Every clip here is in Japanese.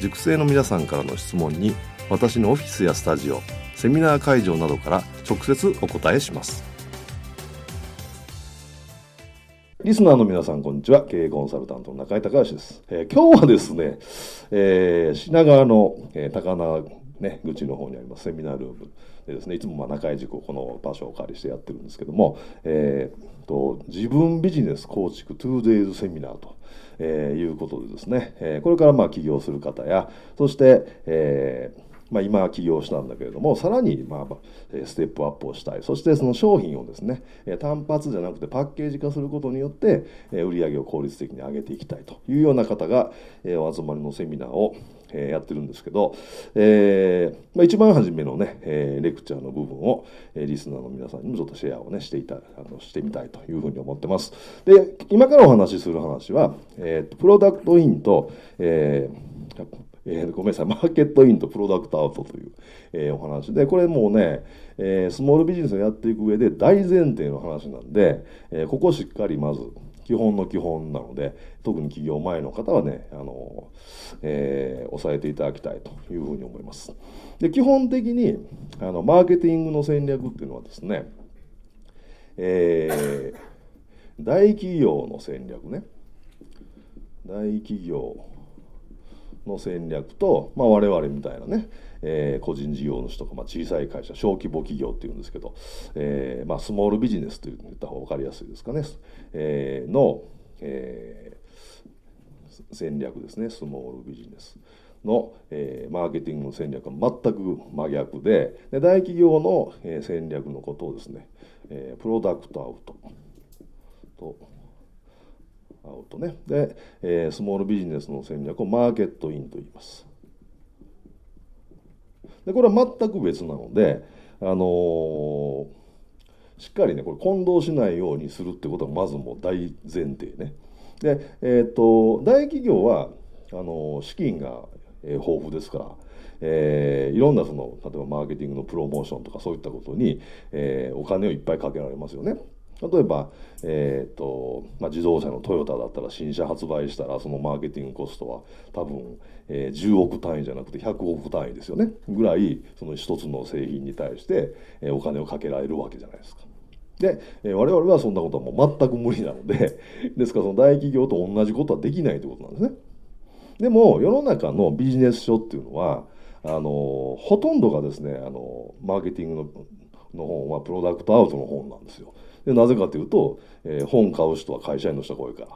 塾生の皆さんからの質問に私のオフィスやスタジオセミナー会場などから直接お答えします。リスナーの皆さんこんにちは。経営コンサルタントの中井隆義です、えー、今日はですね、えー、品川の、えー、高輪ね口の方にありますセミナールーム。でですねいつもまあ中井塾をこの場所をお借りしてやってるんですけども、えーと、自分ビジネス構築 2days セミナーとえー、いうことでですね、えー、これからまあ起業する方や、そして、えーまあ、今起業したんだけれども、さらにまあステップアップをしたい。そしてその商品をですね、単発じゃなくてパッケージ化することによって、売り上げを効率的に上げていきたいというような方が、お集まりのセミナーをえー、やってるんですけど、えーまあ、一番初めのね、えー、レクチャーの部分を、えー、リスナーの皆さんにもちょっとシェアをね、していた、あの、してみたいというふうに思ってます。で、今からお話しする話は、えー、プロダクトインと、えー、えー、ごめんなさい、マーケットインとプロダクトアウトという、えー、お話で、これもうね、えー、スモールビジネスをやっていく上で大前提の話なんで、えー、ここをしっかりまず基本の基本なので、特に起業前の方はね、あの、えー、抑えていただきたいというふうに思います。で、基本的に、あの、マーケティングの戦略っていうのはですね、えー、大企業の戦略ね。大企業の戦略と、まあ、我々みたいなね、えー、個人事業主とか、まあ、小さい会社小規模企業っていうんですけど、えーまあ、スモールビジネスと言った方が分かりやすいですかね、えー、の、えー、戦略ですね。スモールビジネス。の、えー、マーケティングの戦略は全く真逆でで大企業の、え、戦略のことをですね、えー、プロダクトアウト。とアウトね。で、えー、スモールビジネスの戦略をマーケットインと言います。でこれは全く別なので、あのー、しっかりねこれ混同しないようにするってことがまずもう大前提ね。で、えーと、大企業はあのー、資金が豊富ですから、えー、いろんなその例えばマーケティングのプロモーションとかそういったことに、えー、お金をいっぱいかけられますよね。例えば、えーとまあ、自動車のトヨタだったら新車発売したらそのマーケティングコストは多分、えー、10億単位じゃなくて100億単位ですよねぐらいその一つの製品に対して、えー、お金をかけられるわけじゃないですか。で、えー、我々はそんなことはもう全く無理なので ですからその大企業と同じことはできないということなんですね。でも世の中のビジネス書っていうのはあのほとんどがですねあのマーケティングのの本はプロダクトアウトの本なんですよ。でなぜかというと、えー、本買う人は会社員の人が多いから。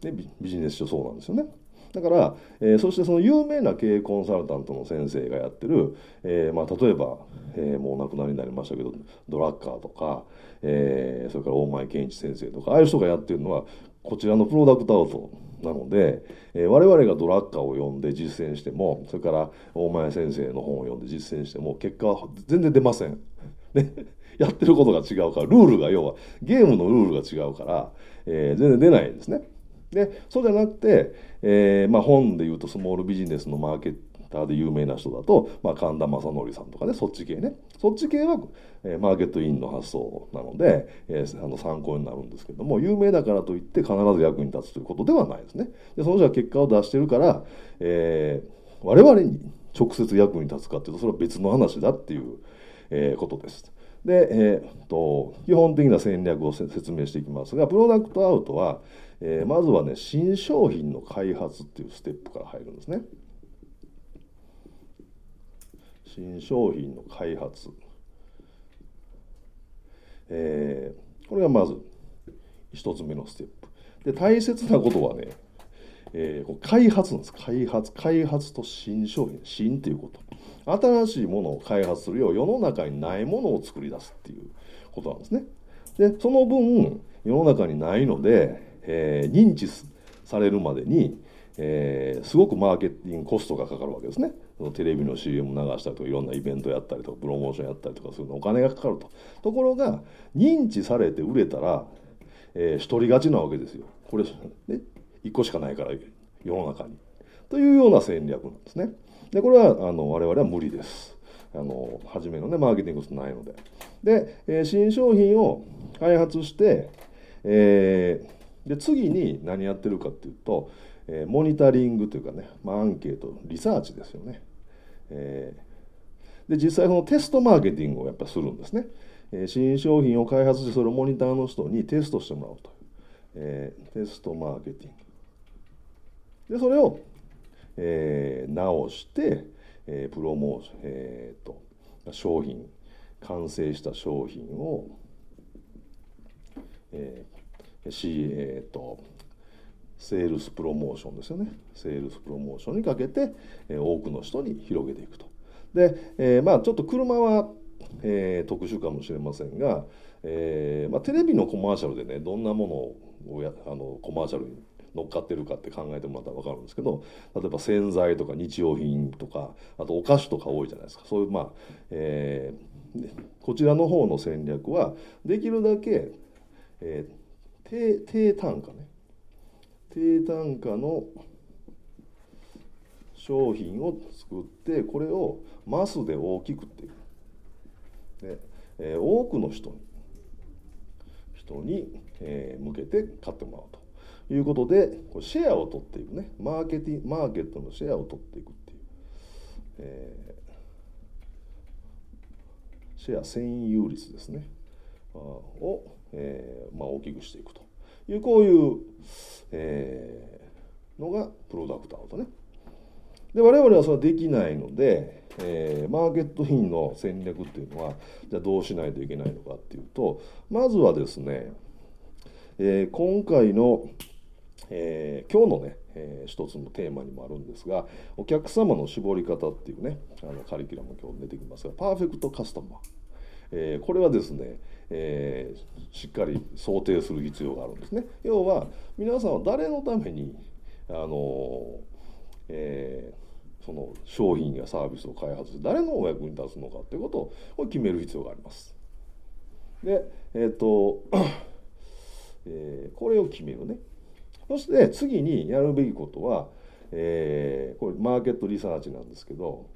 でビジネス書そうなんですよね。だから、えー、そしてその有名な経営コンサルタントの先生がやってる、えーまあ、例えば、えー、もうお亡くなりになりましたけどドラッカーとか、え、それから大前健一先生とかああいう人がやってるのはこちらのプロダクトアウトなので、えー、我々がドラッカーを読んで実践してもそれから大前先生の本を読んで実践しても結果は全然出ません。ね やってることが違うから、ルールが要は、ゲームのルールが違うから、えー、全然出ないんですね。で、そうじゃなくて、えー、まあ本で言うとスモールビジネスのマーケッターで有名な人だと、まあ神田正則さんとかね、そっち系ね。そっち系は、えー、マーケットインの発想なので、えー、あの参考になるんですけども、有名だからといって必ず役に立つということではないですね。で、その人は結果を出してるから、えー、我々に直接役に立つかっていうと、それは別の話だっていう、えー、ことです。で、えーと、基本的な戦略を説明していきますがプロダクトアウトは、えー、まずはね新商品の開発っていうステップから入るんですね。新商品の開発、えー、これがまず一つ目のステップ。で大切なことはね、えー、開発なんです開発開発と新商品新ということ新しいものを開発するよう世の中にないものを作り出すっていうことなんですねでその分世の中にないのでえー、認知されるまでに、えー、すごくマーケティングコストがかかるわけですね。テレビの CM 流したりとかいろんなイベントやったりとかプロモーションやったりとかするのお金がかかると。ところが認知されて売れたら、えー、独り勝ちなわけですよ。これ、ね、1個しかないから世の中に。というような戦略なんですね。でこれはあの我々は無理です。あの初めのねマーケティングスないので。で、えー、新商品を開発して、えーで次に何やってるかっていうと、えー、モニタリングというかね、まあ、アンケートリサーチですよね、えー、で実際そのテストマーケティングをやっぱするんですね、えー、新商品を開発してそれをモニターの人にテストしてもらうという、えー、テストマーケティングでそれを、えー、直して、えー、プロモーション、えーと商品完成した商品を、えー、し、えーと、セールスプロモーションですよね。セールスプロモーションにかけて、えー、多くの人に広げていくと。で、えー、まあちょっと車は、えー、特殊かもしれませんが、えーまあ、テレビのコマーシャルでねどんなものをやあのコマーシャルに乗っかってるかって考えてもらったら分かるんですけど例えば洗剤とか日用品とかあとお菓子とか多いじゃないですか。そういうまあ、えー、こちらの方の戦略はできるだけ、えー、低低単価ね。低単価の商品を作ってこれをマスで大きくっていくで、えー、多くの人に人に、えー、向けて買ってもらうと。いうことでこシェアを取っていくね。マーケティマーケットのシェアを取っていくっていう、えー、シェア占有率ですね。をえーまあ、大きくしていくと。いうこういう、えー、のがプロダクトアウトね。で我々はそれはできないので、えー、マーケットインの戦略っていうのはじゃあどうしないといけないのかっていうとまずはですね、えー、今回の、えー、今日のね、えー、一つのテーマにもあるんですがお客様の絞り方っていうねあのカリキュラム今日出てきますがパーフェクトカスタマー、えー、これはですねえー、しっかり想定する必要があるんですね。要は皆さんは誰のためにあの、え、その商品やサービスを開発して誰のお役に立つのかっていうことを決める必要があります。でえっ、と、え、これを決めるね。そして次にやるべきことは、えー、これマーケットリサーチなんですけど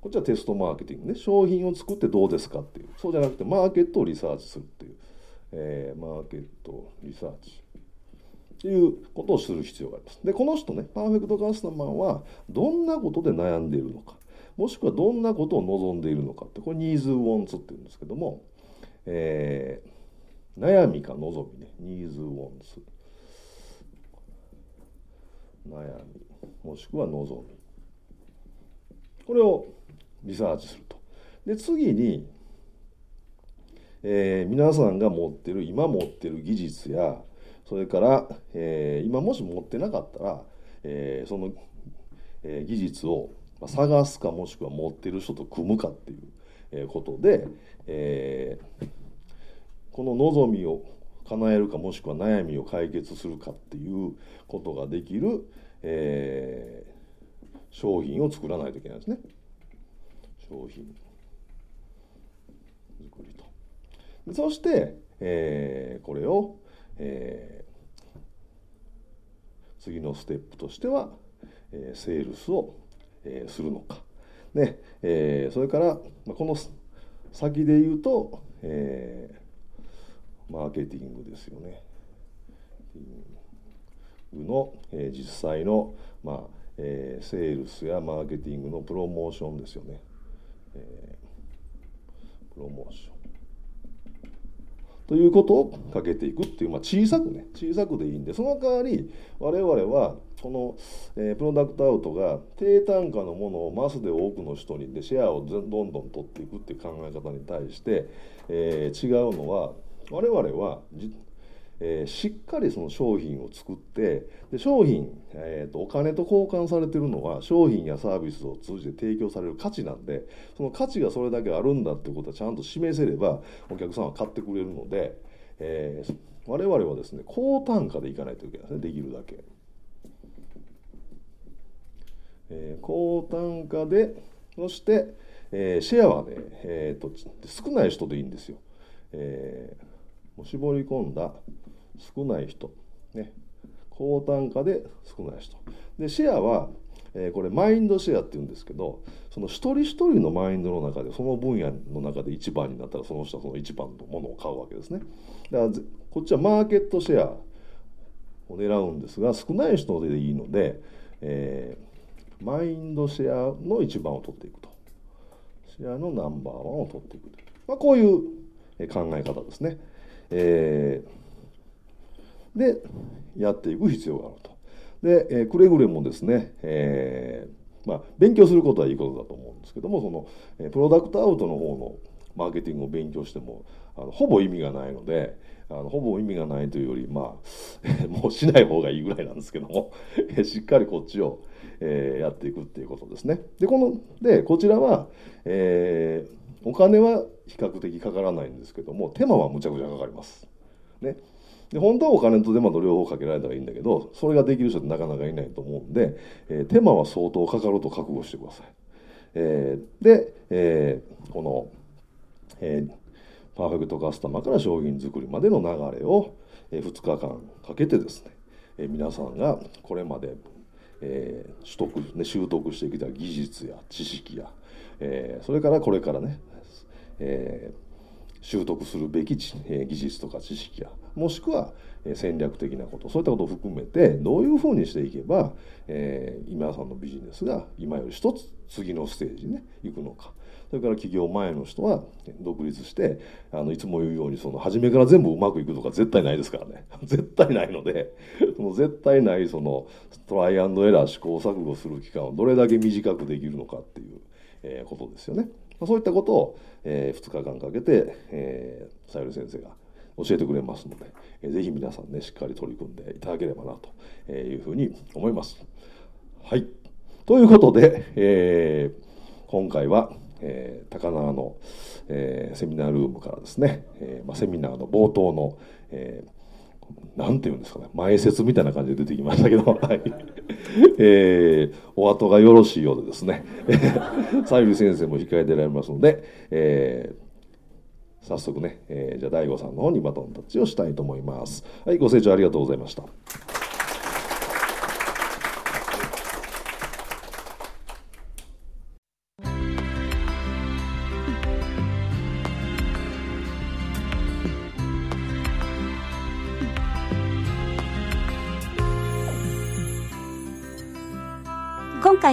こっちはテストマーケティングね。商品を作ってどうですかっていう。そうじゃなくてマーケットをリサーチするっていう、えー、マーケットリサーチっていうことをする必要があります。でこの人ねパーフェクトカスタマーはどんなことで悩んでいるのか。もしくはどんなことを望んでいるのかって。これニーズ・ウォンツっていうんですけども、えー、悩みか望みね。ニーズ・ウォンツ。悩みもしくは望みこれをリサーチすると。で次に、えー、皆さんが持ってる今持ってる技術やそれから、えー、今もし持ってなかったら、えー、その、えー、技術を探すかもしくは持ってる人と組むかっていう、ことで、え、この望みを叶えるかもしくは悩みを解決するかっていうことができる、えー、商品を作らないといけないですね。商品。作りと。そして、えー、これを、えー、次のステップとしては、えー、セールスを、えー、するのか、ねえー、それから、まあ、この先で言うと、えー、マーケティングですよね。の、えー、実際の、まあえー、セールスやマーケティングのプロモーションですよね。えー、プロモーション。ということをかけていくっていう、まあ、小さくね小さくでいいんでその代わり我々はこの、えー、プロダクトアウトが低単価のものをマスで多くの人にでシェアをどんどん取っていくっていう考え方に対して、えー、違うのは我々はえー、しっかりその商品を作ってで商品、えーと、お金と交換されてるのは商品やサービスを通じて提供される価値なんでその価値がそれだけあるんだってことはちゃんと示せればお客さんは買ってくれるので、えー、我々はですね高単価でいかないといけないですねできるだけ。えー、高単価でそして、えー、シェアはね、えーと、少ない人でいいんですよ。えー、もう絞り込んだ少ない人、ね、高単価で少ない人。でシェアは、えー、これマインドシェアっていうんですけどその一人一人のマインドの中でその分野の中で一番になったらその人はその一番のものを買うわけですね。だからこっちはマーケットシェアを狙うんですが少ない人でいいので、えー、マインドシェアの一番を取っていくと。シェアのナンバーワンを取っていくと、まあ、こういう考え方ですね、えーでやっていく必要があると。で、えー、くれぐれもですね、えー、まあ、勉強することはいいことだと思うんですけどもその、えプロダクトアウトの方のマーケティングを勉強してもあのほぼ意味がないのであのほぼ意味がないというよりまあ もうしない方がいいぐらいなんですけども しっかりこっちを、えー、やっていくっていうことですね。でこのでこちらは、えー、お金は比較的かからないんですけども手間はむちゃくちゃかかります。ね、で本当はお金と手間と両方かけられたらいいんだけどそれができる人ってなかなかいないと思うんで、えー、手間は相当かかると覚悟してください。えー、で、えー、この、えー、パーフェクトカスタマーから商品作りまでの流れを、えー、2日間かけてですね、えー、皆さんがこれまで、えー、取得、ね、習得してきた技術や知識や、えー、それからこれからね、えー、習得するべき、え技術とか知識やもしくはえ戦略的なことそういったことを含めてどういうふうにしていけば、えー、今さんのビジネスが今より一つ次のステージにね行くのかそれから起業前の人は独立してあのいつも言うようにその初めから全部うまくいくとか絶対ないですからね 絶対ないのでその絶対ないそのトライアンドエラー試行錯誤する期間をどれだけ短くできるのかっていう、えー、ことですよね。そういったことを、えー、2日間かけて、えー、さゆり先生が教えてくれますので、えー、ぜひ皆さんねしっかり取り組んでいただければなというふうに思います。はい。ということで、えー、今回は、えー、高輪の、えー、セミナールームからですね、えーまあ、セミナーの冒頭の、えー、なんていうんですかね、前説みたいな感じで出てきましたけど、はい。えー、お後がよろしいようでですね、さゆり先生も控えてられますので、えー、早速ね、えー、じゃあ大悟さんの方にバトンタッチをしたいと思います。はい、ご清聴ありがとうございました。